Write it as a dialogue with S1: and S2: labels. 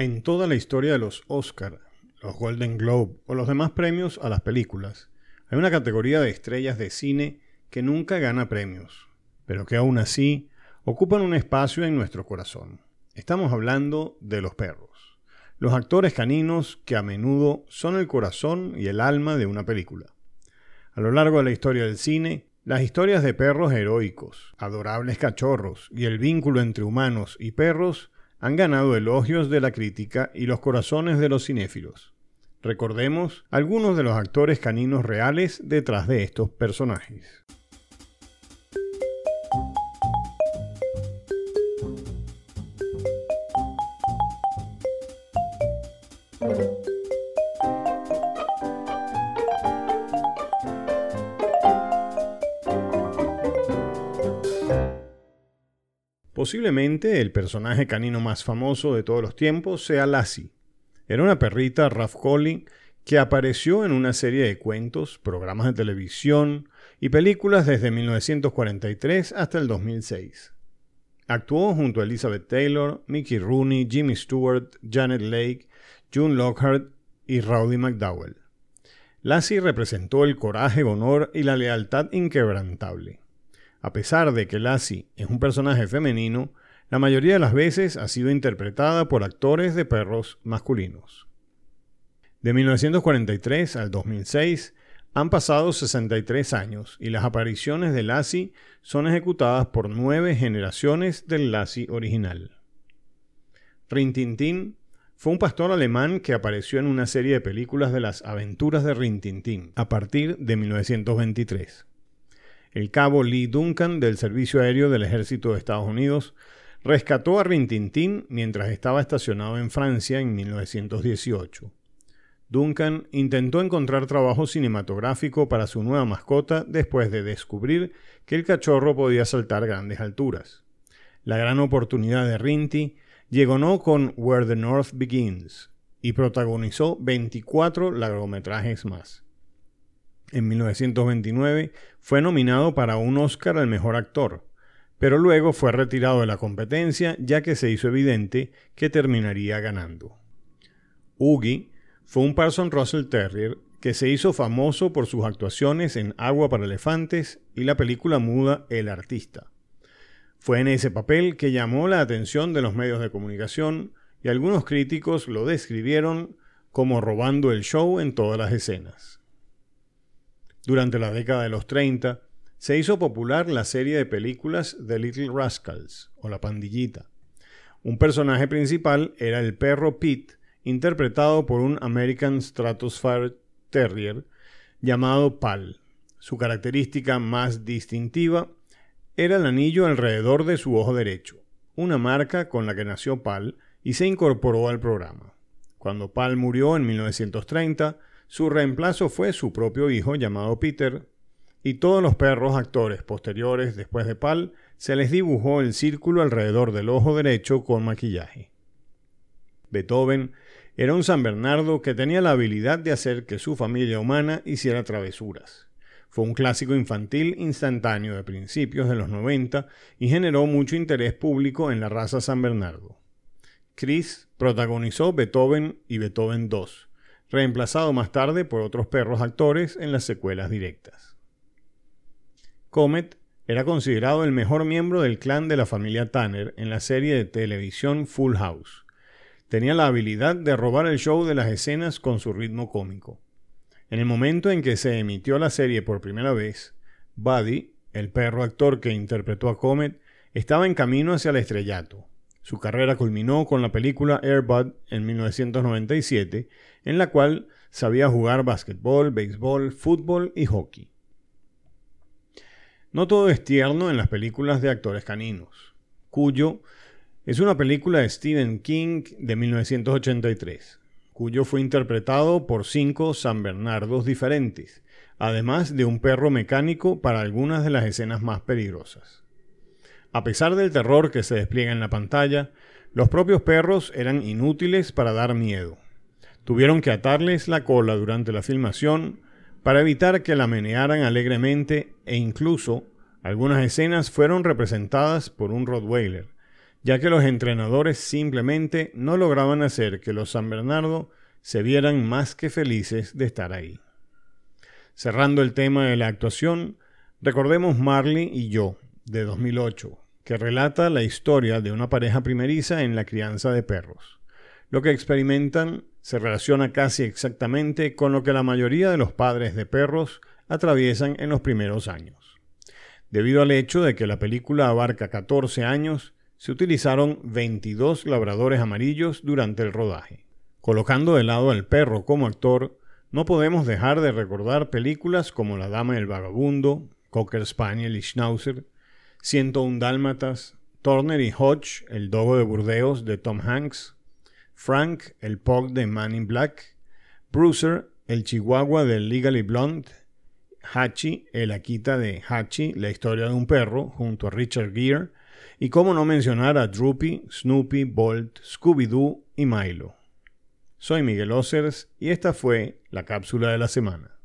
S1: En toda la historia de los Oscar, los Golden Globe o los demás premios a las películas, hay una categoría de estrellas de cine que nunca gana premios, pero que aún así ocupan un espacio en nuestro corazón. Estamos hablando de los perros, los actores caninos que a menudo son el corazón y el alma de una película. A lo largo de la historia del cine, las historias de perros heroicos, adorables cachorros y el vínculo entre humanos y perros han ganado elogios de la crítica y los corazones de los cinéfilos. Recordemos algunos de los actores caninos reales detrás de estos personajes. Posiblemente el personaje canino más famoso de todos los tiempos sea Lassie. Era una perrita Ralph Colley que apareció en una serie de cuentos, programas de televisión y películas desde 1943 hasta el 2006. Actuó junto a Elizabeth Taylor, Mickey Rooney, Jimmy Stewart, Janet Lake, June Lockhart y Rowdy McDowell. Lassie representó el coraje, honor y la lealtad inquebrantable. A pesar de que Lassie es un personaje femenino, la mayoría de las veces ha sido interpretada por actores de perros masculinos. De 1943 al 2006 han pasado 63 años y las apariciones de Lassie son ejecutadas por nueve generaciones del Lassie original. Rintintín fue un pastor alemán que apareció en una serie de películas de las aventuras de Rintintín a partir de 1923 el cabo Lee Duncan del Servicio Aéreo del Ejército de Estados Unidos rescató a Rintintín mientras estaba estacionado en Francia en 1918. Duncan intentó encontrar trabajo cinematográfico para su nueva mascota después de descubrir que el cachorro podía saltar grandes alturas. La gran oportunidad de Rinty llegó con Where the North Begins y protagonizó 24 largometrajes más. En 1929 fue nominado para un Oscar al mejor actor, pero luego fue retirado de la competencia ya que se hizo evidente que terminaría ganando. Oogie fue un Parson Russell Terrier que se hizo famoso por sus actuaciones en Agua para Elefantes y la película muda El Artista. Fue en ese papel que llamó la atención de los medios de comunicación y algunos críticos lo describieron como robando el show en todas las escenas. Durante la década de los 30, se hizo popular la serie de películas The Little Rascals, o La Pandillita. Un personaje principal era el perro Pete, interpretado por un American Stratosphere Terrier llamado Pal. Su característica más distintiva era el anillo alrededor de su ojo derecho, una marca con la que nació Pal y se incorporó al programa. Cuando Pal murió en 1930, su reemplazo fue su propio hijo llamado Peter, y todos los perros actores posteriores después de Pal se les dibujó el círculo alrededor del ojo derecho con maquillaje. Beethoven era un San Bernardo que tenía la habilidad de hacer que su familia humana hiciera travesuras. Fue un clásico infantil instantáneo de principios de los 90 y generó mucho interés público en la raza San Bernardo. Chris protagonizó Beethoven y Beethoven II, reemplazado más tarde por otros perros actores en las secuelas directas. Comet era considerado el mejor miembro del clan de la familia Tanner en la serie de televisión Full House. Tenía la habilidad de robar el show de las escenas con su ritmo cómico. En el momento en que se emitió la serie por primera vez, Buddy, el perro actor que interpretó a Comet, estaba en camino hacia el estrellato. Su carrera culminó con la película Airbud en 1997, en la cual sabía jugar básquetbol, béisbol, fútbol y hockey. No todo es tierno en las películas de actores caninos. Cuyo es una película de Stephen King de 1983. Cuyo fue interpretado por cinco San Bernardos diferentes, además de un perro mecánico para algunas de las escenas más peligrosas. A pesar del terror que se despliega en la pantalla, los propios perros eran inútiles para dar miedo. Tuvieron que atarles la cola durante la filmación para evitar que la menearan alegremente e incluso algunas escenas fueron representadas por un Rottweiler, ya que los entrenadores simplemente no lograban hacer que los San Bernardo se vieran más que felices de estar ahí. Cerrando el tema de la actuación, recordemos Marley y yo, de 2008, que relata la historia de una pareja primeriza en la crianza de perros. Lo que experimentan se relaciona casi exactamente con lo que la mayoría de los padres de perros atraviesan en los primeros años. Debido al hecho de que la película abarca 14 años, se utilizaron 22 labradores amarillos durante el rodaje. Colocando de lado al perro como actor, no podemos dejar de recordar películas como La Dama del Vagabundo, Cocker Spaniel y Schnauzer, 101 Dálmatas, Turner y Hodge, el dogo de Burdeos de Tom Hanks, Frank, el Pug de Man in Black, Bruiser, el Chihuahua de Legally Blonde, Hachi, el Akita de Hachi, la historia de un perro, junto a Richard Gere, y cómo no mencionar a Droopy, Snoopy, Bolt, Scooby-Doo y Milo. Soy Miguel Ossers y esta fue la cápsula de la semana.